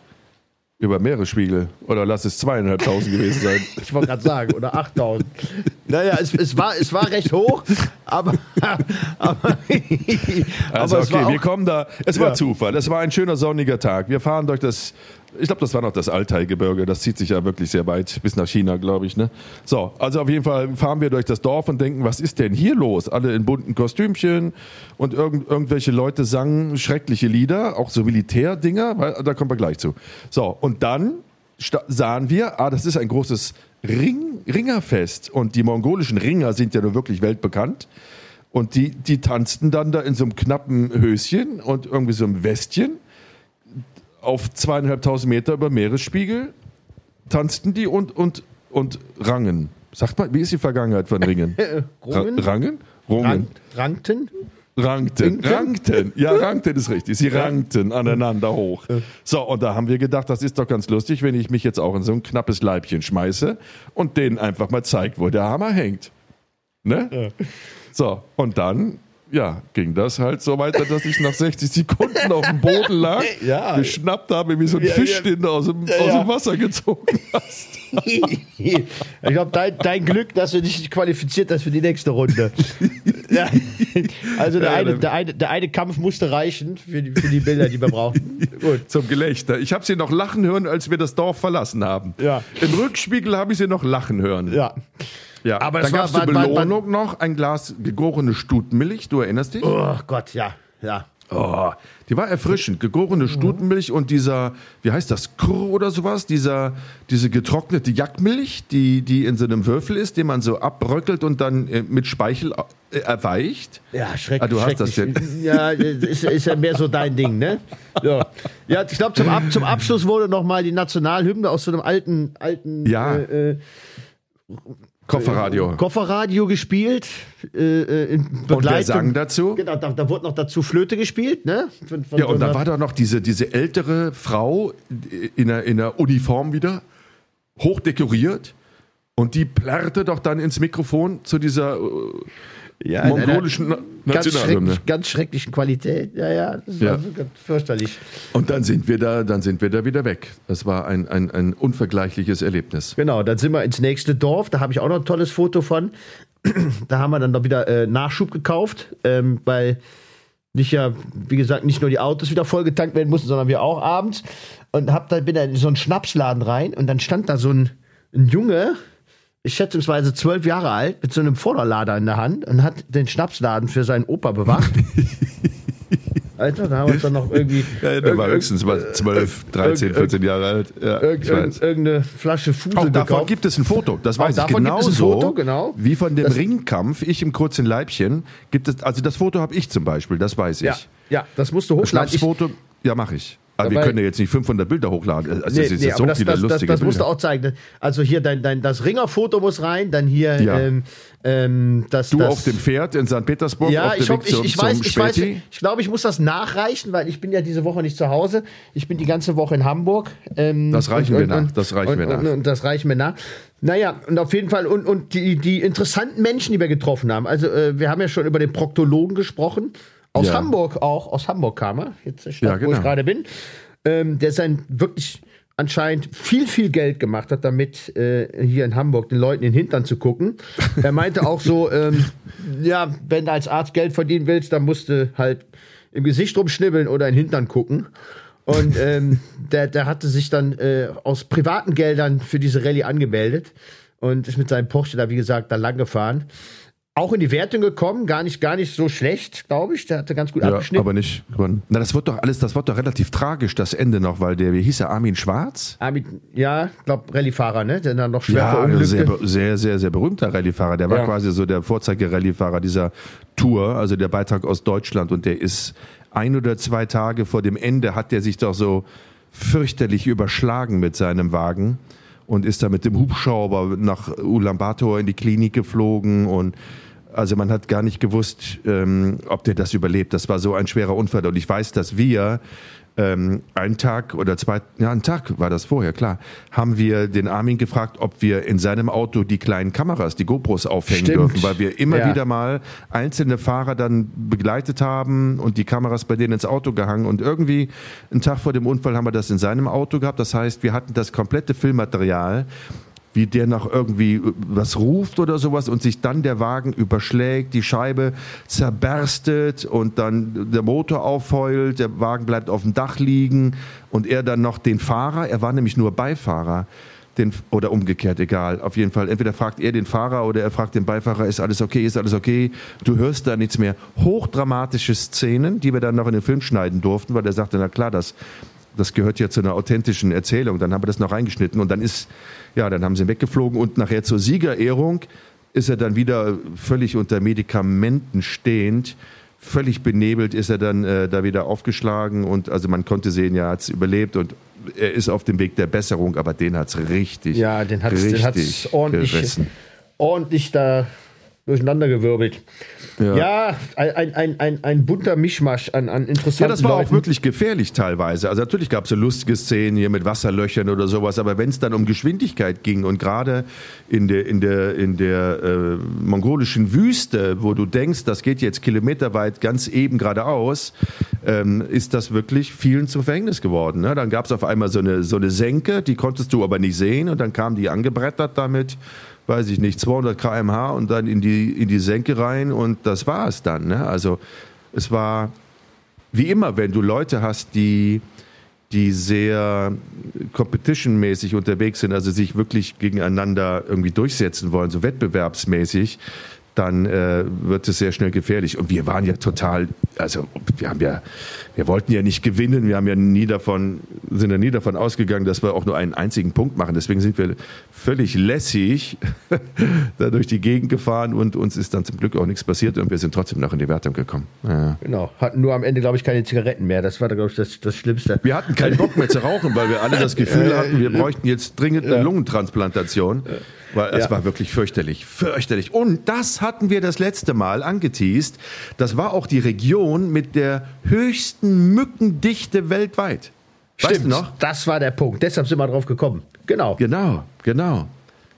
Über Meeresspiegel. Oder lass es zweieinhalbtausend gewesen sein. (laughs) Ich wollte gerade sagen, oder 8000. Naja, es, es, war, es war recht hoch, aber. aber, Also aber es okay, war wir kommen da. Es war Ja. Zufall. Es war ein schöner sonniger Tag. Wir fahren durch das. Ich glaube, das war noch das Altai-Gebirge. Das zieht sich ja wirklich sehr weit bis nach China, glaube ich. Ne? So, also auf jeden Fall fahren wir durch das Dorf und denken, was ist denn hier los? Alle in bunten Kostümchen und irgend, irgendwelche Leute sangen schreckliche Lieder, auch so Militärdinger. weil- Da kommen wir gleich zu. So, und dann sahen wir, ah, das ist ein großes Ring, Ringerfest. Und die mongolischen Ringer sind ja nur wirklich weltbekannt. Und die, die tanzten dann da in so einem knappen Höschen und irgendwie so einem Westchen auf zweieinhalbtausend Meter über Meeresspiegel tanzten die und, und, und rangen. Sagt mal, wie ist die Vergangenheit von Ringen? (laughs) Rungen? Ra- Rangen? Rungen. Rank, rankten? Rankten, Ringten? rankten. Ja, rankten ist richtig. Sie rankten aneinander hoch. So, und da haben wir gedacht, das ist doch ganz lustig, wenn ich mich jetzt auch in so ein knappes Leibchen schmeiße und denen einfach mal zeige, wo der Hammer hängt. Ne? So, und dann, ja, ging das halt so weiter, dass ich nach 60 Sekunden auf dem Boden lag, (laughs) Ja. geschnappt habe wie so ein Ja, Fisch, ja. den du aus dem, aus dem Wasser gezogen hast. (laughs) ich glaube, dein, dein Glück, dass du dich qualifiziert hast für die nächste Runde. (laughs) Also der, eine, der, eine, der eine Kampf musste reichen für die, für die Bilder, die wir brauchten. Gut. Zum Gelächter. Ich habe sie noch lachen hören, als wir das Dorf verlassen haben. Ja. Im Rückspiegel habe ich sie noch lachen hören. Ja. Ja, Aber da es war- gab es zur Belohnung noch ein Glas gegorene Stutenmilch, du erinnerst dich? Oh Gott, ja. Ja. Oh, die war erfrischend. Gegorene Stutenmilch und dieser, wie heißt das, Kurr oder sowas, dieser, diese getrocknete Jackmilch, die, die in so einem Würfel ist, den man so abbröckelt und dann äh, mit Speichel äh, erweicht. Ja, schrecklich. Ah, du hast das schrecklich. Ja, ist, ist ja mehr so dein Ding, ne? Ja, ja ich glaube, zum, Ab, zum Abschluss wurde noch mal die Nationalhymne aus so einem alten, alten Ja. äh, äh, Kofferradio. Kofferradio gespielt. Äh, äh, in Und wer sang dazu? Genau, da, da wurde noch dazu Flöte gespielt, ne? Von, von Ja, so und da einer- war da noch diese, diese ältere Frau in der, in der Uniform wieder, hochdekoriert. Und die plärrte doch dann ins Mikrofon zu dieser äh, ja, mongolischen ganz, schrecklich, ganz schrecklichen Qualität. Ja, ja, das Ja. war so ganz fürchterlich. Und dann sind wir da, dann sind wir da wieder weg. Das war ein, ein, ein unvergleichliches Erlebnis. Genau, dann sind wir ins nächste Dorf. Da habe ich auch noch ein tolles Foto von. (clears throat) da haben wir dann noch wieder äh, Nachschub gekauft, ähm, weil nicht ja, wie gesagt, nicht nur die Autos wieder vollgetankt werden mussten, sondern wir auch abends. Und hab da, bin da in so einen Schnapsladen rein und dann stand da so ein, ein Junge, schätzungsweise zwölf Jahre alt, mit so einem Vorderlader in der Hand und hat den Schnapsladen für seinen Opa bewacht. (laughs) Alter, da haben wir uns dann noch irgendwie. Ja, der war höchstens mal 12, 13, irg- 14 Jahre alt. Ja, irg- ich irg- irgendeine Flasche Fusel Auch davon gekauft. gibt es ein Foto, das Auch weiß ich es ein genauso. Foto, genau. Wie von dem Das- Ringkampf, ich im kurzen Leibchen, gibt es, also das Foto habe ich zum Beispiel, das weiß ich. Ja, ja, das musst du hochladen. Ich, Schnapsfoto, ja, mache ich. Aber wir Dabei- können ja jetzt nicht 500 Bilder hochladen. Also nee, es ist nee, jetzt so das, viele das, das, lustige das musst du auch zeigen. Also hier dein, dein das Ringerfoto muss rein, dann hier Ja. ähm, ähm, das Du das, auf dem Pferd in St. Petersburg, ja, ich, Weg hoff, ich, ich weiß, ich weiß, ich glaube, ich muss das nachreichen, weil ich bin ja diese Woche nicht zu Hause. Ich bin die ganze Woche in Hamburg. Ähm, Das reichen wir nach, das reichen und, wir nach. Und, und das reichen wir nach. Naja, und auf jeden Fall, und, und die, die interessanten Menschen, die wir getroffen haben. Also, äh, wir haben ja schon über den Proktologen gesprochen. Aus Ja. Hamburg auch, aus Hamburg kam er, jetzt Stadt, Ja, wo genau. ich gerade bin. Ähm, der sein wirklich anscheinend viel, viel Geld gemacht hat, damit äh, hier in Hamburg den Leuten in den Hintern zu gucken. (laughs) Er meinte auch so, ähm, ja, wenn du als Arzt Geld verdienen willst, dann musst du halt im Gesicht rumschnibbeln oder in den Hintern gucken. Und ähm, (laughs) der, der hatte sich dann äh, aus privaten Geldern für diese Rallye angemeldet und ist mit seinem Porsche da, wie gesagt, da lang gefahren. Auch in die Wertung gekommen, gar nicht, gar nicht so schlecht, glaube ich. Der hatte ganz gut Ja, abgeschnitten. aber nicht gewonnen. Na, das wird doch alles, das wird doch relativ tragisch, das Ende noch, weil der, wie hieß er, Armin Schwarz? Armin, ja, glaube Rallye-Fahrer, ne? Der dann noch schwer Ja, verunglückte. sehr, sehr, sehr, sehr berühmter Rallyefahrer. Der war Ja. quasi so der Vorzeige-Rallyefahrer dieser Tour, also der Beitrag aus Deutschland. Und der ist ein oder zwei Tage vor dem Ende hat der sich doch so fürchterlich überschlagen mit seinem Wagen und ist da mit dem Hubschrauber nach Ulaanbaatar in die Klinik geflogen und Also man hat gar nicht gewusst, ähm, ob der das überlebt. Das war so ein schwerer Unfall. Und ich weiß, dass wir ähm, einen Tag oder zwei, ja, einen Tag war das vorher, klar, haben wir den Armin gefragt, ob wir in seinem Auto die kleinen Kameras, die GoPros aufhängen Stimmt. dürfen, weil wir immer Ja. wieder mal einzelne Fahrer dann begleitet haben und die Kameras bei denen ins Auto gehangen und irgendwie einen Tag vor dem Unfall haben wir das in seinem Auto gehabt. Das heißt, wir hatten das komplette Filmmaterial wie der noch irgendwie was ruft oder sowas und sich dann der Wagen überschlägt, die Scheibe zerberstet und dann der Motor aufheult, der Wagen bleibt auf dem Dach liegen und er dann noch den Fahrer, er war nämlich nur Beifahrer, den, oder umgekehrt, egal. Auf jeden Fall, entweder fragt er den Fahrer oder er fragt den Beifahrer, ist alles okay, ist alles okay. Du hörst da nichts mehr. Hochdramatische Szenen, die wir dann noch in den Film schneiden durften, weil er sagte, na klar, das, das gehört ja zu einer authentischen Erzählung. Dann haben wir das noch reingeschnitten und dann ist, ja, dann haben sie ihn weggeflogen und nachher zur Siegerehrung ist er dann wieder völlig unter Medikamenten stehend. Völlig benebelt ist er dann äh, da wieder aufgeschlagen und also man konnte sehen, ja, er hat es überlebt und er ist auf dem Weg der Besserung, aber den hat es richtig, Ja, den den hat's ordentlich, gerissen. ordentlich da durcheinandergewirbelt. Ja. Ja, ein, ein, ein, ein bunter Mischmasch an, an interessanten Ja, das war Leuten. auch wirklich gefährlich teilweise. Also natürlich gab es so lustige Szenen hier mit Wasserlöchern oder sowas, aber wenn es dann um Geschwindigkeit ging und gerade in der, in der, in der äh, mongolischen Wüste, wo du denkst, das geht jetzt kilometerweit ganz eben geradeaus, ähm, ist das wirklich vielen zum Verhängnis geworden. Ne? Dann gab es auf einmal so eine, so eine Senke, die konntest du aber nicht sehen und dann kamen die angebrettert damit weiß ich nicht, 200 km/h und dann in die, in die Senke rein und das war es dann. Ne? Also es war wie immer, wenn du Leute hast, die, die sehr competition-mäßig unterwegs sind, also sich wirklich gegeneinander irgendwie durchsetzen wollen, so wettbewerbsmäßig, dann äh, wird es sehr schnell gefährlich. Und wir waren ja total, also wir haben ja, wir wollten ja nicht gewinnen, wir haben ja nie davon, sind ja nie davon ausgegangen, dass wir auch nur einen einzigen Punkt machen. Deswegen sind wir völlig lässig (laughs) da durch die Gegend gefahren und uns ist dann zum Glück auch nichts passiert und wir sind trotzdem noch in die Wertung gekommen. Ja. Genau, hatten nur am Ende, glaube ich, keine Zigaretten mehr. Das war, glaube ich, das, das Schlimmste. Wir hatten keinen Bock mehr zu rauchen, weil wir alle das Gefühl hatten, wir bräuchten jetzt dringend eine Lungentransplantation. Weil es Ja. war wirklich fürchterlich, fürchterlich. Und das hatten wir das letzte Mal angeteased. Das war auch die Region mit der höchsten Mückendichte weltweit. Weißt du noch? Das war der Punkt. Deshalb sind wir drauf gekommen. Genau. Genau, genau.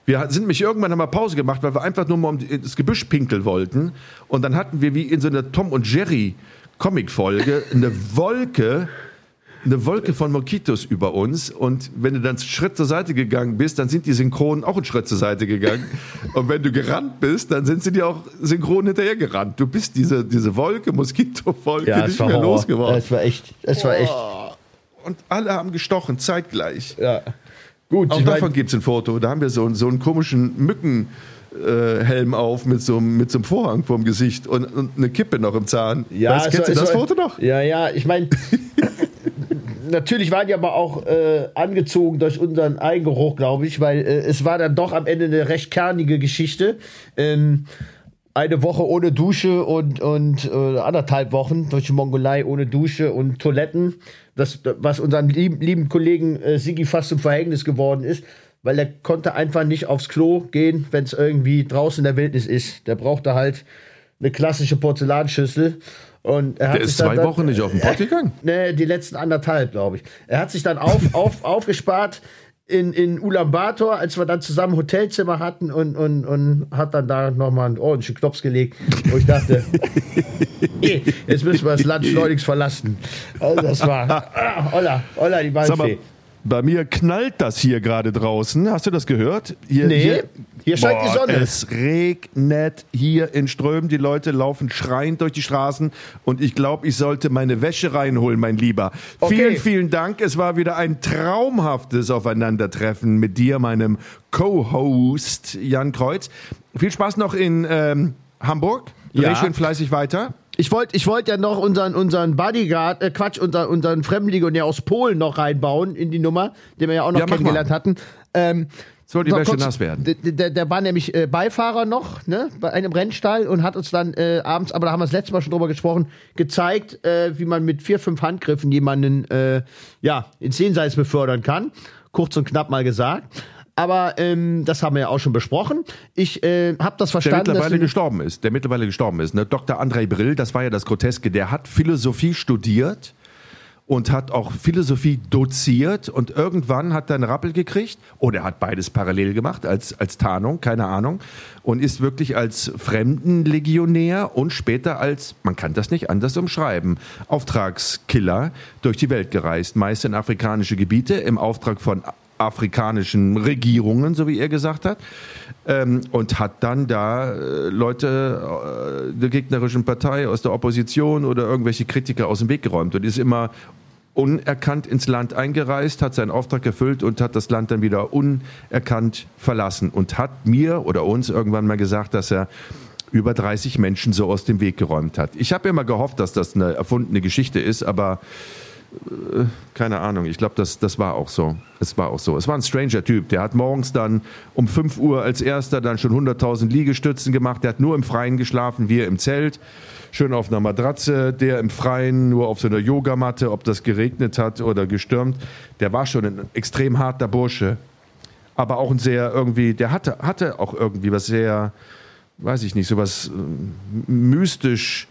Wir sind mich irgendwann wir Pause gemacht, weil wir einfach nur mal um die- das Gebüsch pinkeln wollten. Und dann hatten wir wie in so einer Tom und Jerry Comic-Folge eine Wolke, eine Wolke von Moskitos über uns. Und wenn du dann einen Schritt zur Seite gegangen bist, dann sind die synchron auch einen Schritt zur Seite gegangen. (laughs) Und wenn du gerannt bist, dann sind sie dir auch synchron hinterher gerannt. Du bist diese, diese Wolke, Moskito-Wolke, Ja, nicht mehr losgeworden. Es war echt, es war echt, Und alle haben gestochen, zeitgleich. ja. Gut, Auch davon gibt es ein Foto. Da haben wir so, einen- so einen komischen Mückenhelm äh, Helm auf mit so, einem- mit so einem Vorhang vorm Gesicht und, und eine Kippe noch im Zahn. weißt, es kennst war- du das war- Foto noch? Ja, ja, ich meine, (laughs) natürlich waren die aber auch äh, angezogen durch unseren Eigengeruch, glaube ich, weil äh, es war dann doch am Ende eine recht kernige Geschichte. Ähm, eine Woche ohne Dusche und, und äh, anderthalb Wochen durch die Mongolei ohne Dusche und Toiletten, das, was unseren lieben, lieben Kollegen äh, Sigi fast zum Verhängnis geworden ist, weil er konnte einfach nicht aufs Klo gehen, wenn es irgendwie draußen in der Wildnis ist. Der brauchte halt eine klassische Porzellanschüssel. Und er hat Der ist zwei dann- Wochen nicht auf den Pott gegangen. (laughs) Nee, die letzten anderthalb, glaube ich. Er hat sich dann auf, (laughs) auf, aufgespart in, in Ulaanbaatar, als wir dann zusammen Hotelzimmer hatten und, und, und hat dann da nochmal einen ordentlichen Klops gelegt, wo ich dachte, (laughs) jetzt müssen wir das Land schleunigst verlassen. Also das war, ah, Olla, Olla, die Waldfee. Bei mir knallt das hier gerade draußen. Hast du das gehört? Hier, Nee, hier scheint die Sonne. Es regnet hier in Strömen. Die Leute laufen schreiend durch die Straßen. Und ich glaube, ich sollte meine Wäsche reinholen, mein Lieber. Okay. Vielen, vielen Dank. Es war wieder ein traumhaftes Aufeinandertreffen mit dir, meinem Co-Host Jan Kreuz. Viel Spaß noch in ähm, Hamburg. Dreh Ja. schön fleißig weiter. Ich wollte ich wollt ja noch unseren, unseren Bodyguard, äh Quatsch, unseren, unseren Fremdenlegionär aus Polen noch reinbauen in die Nummer, den wir ja auch noch Ja, kennengelernt hatten. Ähm, Soll die Wäsche kurz- nass werden. Der, der, der war nämlich äh, Beifahrer noch, ne, bei einem Rennstall und hat uns dann äh, abends, aber da haben wir das letzte Mal schon drüber gesprochen, gezeigt, äh, wie man mit vier, fünf Handgriffen jemanden äh, ja, ins Jenseits befördern kann. Kurz und knapp mal gesagt. Aber ähm, das haben wir ja auch schon besprochen. Ich äh, habe das Der verstanden. dass mittlerweile gestorben ist. Der mittlerweile gestorben ist. Ne? Dr. Andrei Brill, das war ja das Groteske, der hat Philosophie studiert und hat auch Philosophie doziert und irgendwann hat er einen Rappel gekriegt oder er hat beides parallel gemacht als, als Tarnung, keine Ahnung und ist wirklich als Fremdenlegionär und später als, man kann das nicht anders umschreiben, Auftragskiller durch die Welt gereist, meist in afrikanische Gebiete im Auftrag von afrikanischen Regierungen, so wie er gesagt hat, ähm, und hat dann da äh, Leute äh, der gegnerischen Partei aus der Opposition oder irgendwelche Kritiker aus dem Weg geräumt und ist immer unerkannt ins Land eingereist, hat seinen Auftrag erfüllt und hat das Land dann wieder unerkannt verlassen und hat mir oder uns irgendwann mal gesagt, dass er über 30 Menschen so aus dem Weg geräumt hat. Ich habe immer gehofft, dass das eine erfundene Geschichte ist, aber keine Ahnung, ich glaube, das, das war auch so. Es war auch so. Es war ein stranger Typ. Der hat morgens dann um 5 Uhr als erster dann schon 100.000 Liegestützen gemacht. Der hat nur im Freien geschlafen, wir im Zelt. Schön auf einer Matratze, der im Freien, nur auf so einer Yogamatte, ob das geregnet hat oder gestürmt. Der war schon ein extrem harter Bursche. Aber auch ein sehr irgendwie, der hatte, hatte auch irgendwie was sehr, weiß ich nicht, sowas äh, mystisch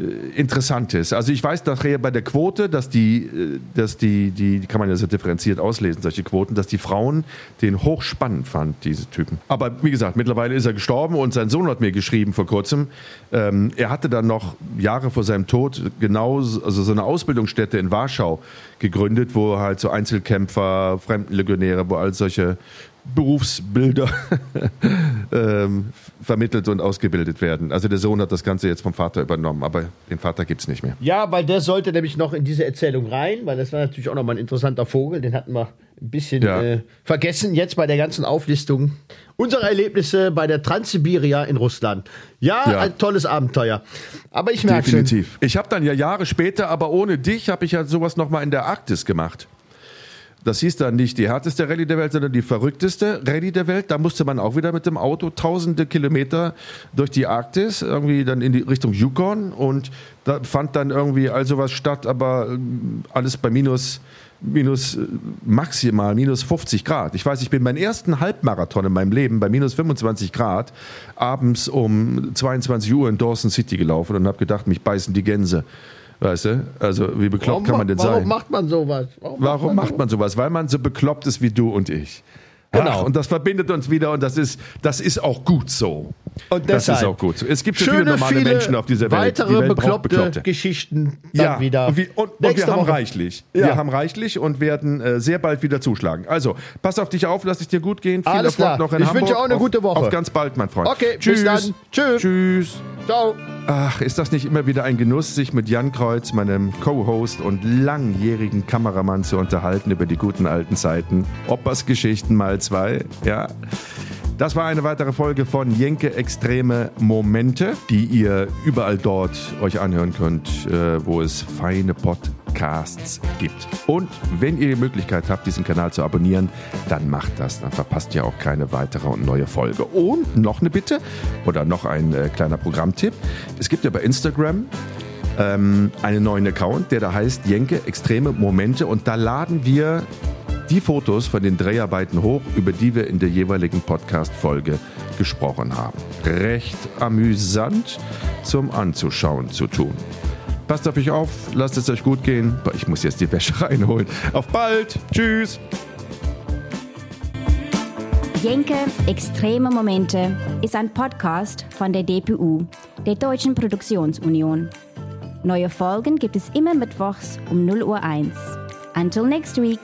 äh, Interessantes. Also ich weiß nachher bei der Quote, dass die, äh, dass die, die, kann man ja so differenziert auslesen, solche Quoten, dass die Frauen den hochspannend fanden, diese Typen. Aber wie gesagt, mittlerweile ist er gestorben und sein Sohn hat mir geschrieben vor kurzem, ähm, er hatte dann noch Jahre vor seinem Tod genau also so eine Ausbildungsstätte in Warschau gegründet, wo halt so Einzelkämpfer, Fremdenlegionäre, wo all solche Berufsbilder (laughs) ähm, vermittelt und ausgebildet werden. Also der Sohn hat das Ganze jetzt vom Vater übernommen, aber den Vater gibt's nicht mehr. Ja, weil der sollte nämlich noch in diese Erzählung rein, weil das war natürlich auch nochmal ein interessanter Vogel. Den hatten wir ein bisschen Ja. äh, vergessen jetzt bei der ganzen Auflistung unserer Erlebnisse bei der Transsibiria in Russland. Ja, Ja. ein tolles Abenteuer. Aber ich merke schon, Definitiv. Ich habe dann ja Jahre später, aber ohne dich, habe ich ja sowas nochmal in der Arktis gemacht. Das hieß dann nicht die härteste Rallye der Welt, sondern die verrückteste Rallye der Welt. Da musste man auch wieder mit dem Auto tausende Kilometer durch die Arktis, irgendwie dann in die Richtung Yukon. Und da fand dann irgendwie all sowas statt, aber ähm, alles bei minus, minus äh, maximal, minus 50 Grad. Ich weiß, ich bin meinen ersten Halbmarathon in meinem Leben bei minus 25 Grad abends um 22 Uhr in Dawson City gelaufen und habe gedacht, mich beißen die Gänse. Weißt du? Also, wie bekloppt warum, kann man denn warum sein? macht man sowas? Warum macht man sowas? Weil man so bekloppt ist wie du und ich. Genau. Ach, und das verbindet uns wieder und das ist, das ist auch gut so. Und das deshalb ist auch gut so. Es gibt so viele normale Menschen auf dieser Welt. Weitere Die Welt bekloppte, Bekloppte. Geschichten dann Ja, wieder. und, wir, und, und wir haben Woche. reichlich. Ja. Wir haben reichlich und werden äh, sehr bald wieder zuschlagen. Also, pass auf dich auf, lass es dir gut gehen. Viel Alles Erfolg klar. noch in Ich Hamburg. wünsche auch eine auf, gute Woche. Auf ganz bald, mein Freund. Okay, bis Tschüss. dann. Tschüss. Tschüss. Ciao. Ach, ist das nicht immer wieder ein Genuss, sich mit Jan Kreuz, meinem Co-Host und langjährigen Kameramann zu unterhalten über die guten alten Zeiten. Oppers Geschichten mal zwei, ja. Das war eine weitere Folge von Jenke Extreme Momente, die ihr überall dort euch anhören könnt, äh, wo es feine Podcasts gibt. Und wenn ihr die Möglichkeit habt, diesen Kanal zu abonnieren, dann macht das. Dann verpasst ihr auch keine weitere und neue Folge. Und noch eine Bitte oder noch ein äh, kleiner Programmtipp. Es gibt ja bei Instagram ähm, einen neuen Account, der da heißt Jenke Extreme Momente und da laden wir die Fotos von den Dreharbeiten hoch, über die wir in der jeweiligen Podcast-Folge gesprochen haben. Recht amüsant zum Anzuschauen zu tun. Passt auf euch auf, lasst es euch gut gehen. Ich muss jetzt die Wäsche (laughs) reinholen. Auf bald. Tschüss. Jenke Extreme Momente ist ein Podcast von der DPU, der Deutschen Produktionsunion. Neue Folgen gibt es immer mittwochs um 0 Uhr 1. Until next week.